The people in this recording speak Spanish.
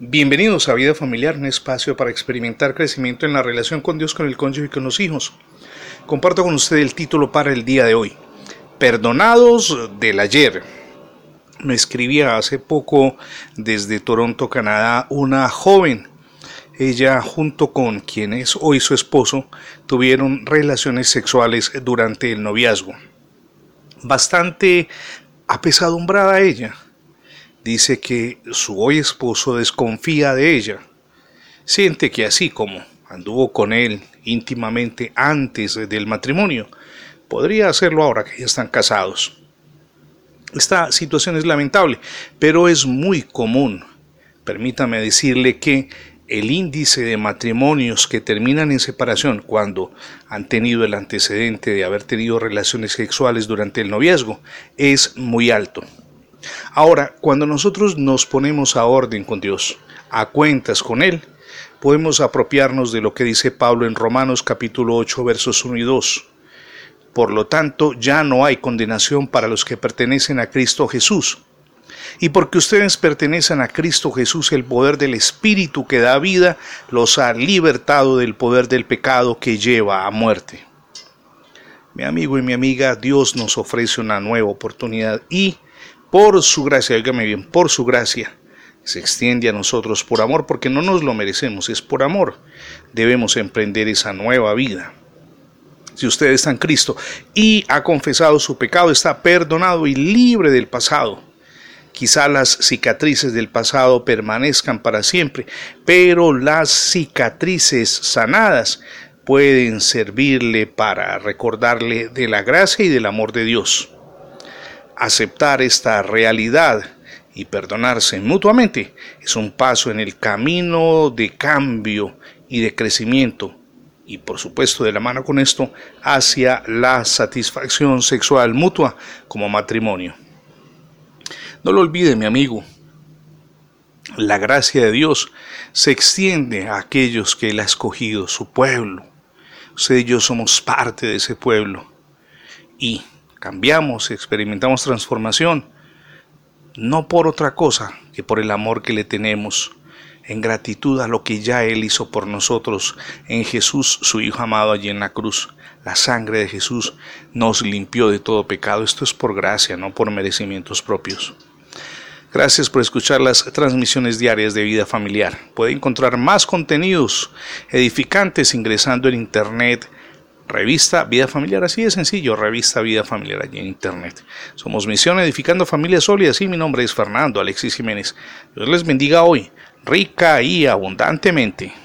Bienvenidos a Vida Familiar, un espacio para experimentar crecimiento en la relación con Dios, con el cónyuge y con los hijos. Comparto con usted el título para el día de hoy. Perdonados del ayer. Me escribía hace poco desde Toronto, Canadá, una joven. Ella junto con quien es hoy su esposo tuvieron relaciones sexuales durante el noviazgo. Bastante apesadumbrada ella dice que su hoy esposo desconfía de ella. Siente que así como anduvo con él íntimamente antes del matrimonio, podría hacerlo ahora que ya están casados. Esta situación es lamentable, pero es muy común. Permítame decirle que el índice de matrimonios que terminan en separación cuando han tenido el antecedente de haber tenido relaciones sexuales durante el noviazgo es muy alto. Ahora, cuando nosotros nos ponemos a orden con Dios, a cuentas con Él, podemos apropiarnos de lo que dice Pablo en Romanos capítulo 8 versos 1 y 2. Por lo tanto, ya no hay condenación para los que pertenecen a Cristo Jesús. Y porque ustedes pertenecen a Cristo Jesús, el poder del Espíritu que da vida los ha libertado del poder del pecado que lleva a muerte. Mi amigo y mi amiga, Dios nos ofrece una nueva oportunidad y por su gracia, oígame bien, por su gracia, se extiende a nosotros por amor, porque no nos lo merecemos, es por amor. Debemos emprender esa nueva vida. Si usted está en Cristo y ha confesado su pecado, está perdonado y libre del pasado. Quizá las cicatrices del pasado permanezcan para siempre, pero las cicatrices sanadas pueden servirle para recordarle de la gracia y del amor de Dios aceptar esta realidad y perdonarse mutuamente es un paso en el camino de cambio y de crecimiento y por supuesto de la mano con esto hacia la satisfacción sexual mutua como matrimonio. No lo olvide mi amigo, la gracia de Dios se extiende a aquellos que Él ha escogido, su pueblo. Usted y yo somos parte de ese pueblo y cambiamos, experimentamos transformación, no por otra cosa que por el amor que le tenemos en gratitud a lo que ya Él hizo por nosotros en Jesús, su Hijo amado allí en la cruz. La sangre de Jesús nos limpió de todo pecado. Esto es por gracia, no por merecimientos propios. Gracias por escuchar las transmisiones diarias de vida familiar. Puede encontrar más contenidos edificantes ingresando en internet Revista Vida Familiar, así de sencillo, Revista Vida Familiar allí en Internet. Somos Misión Edificando Familias Sólidas y mi nombre es Fernando Alexis Jiménez. Dios les bendiga hoy, rica y abundantemente.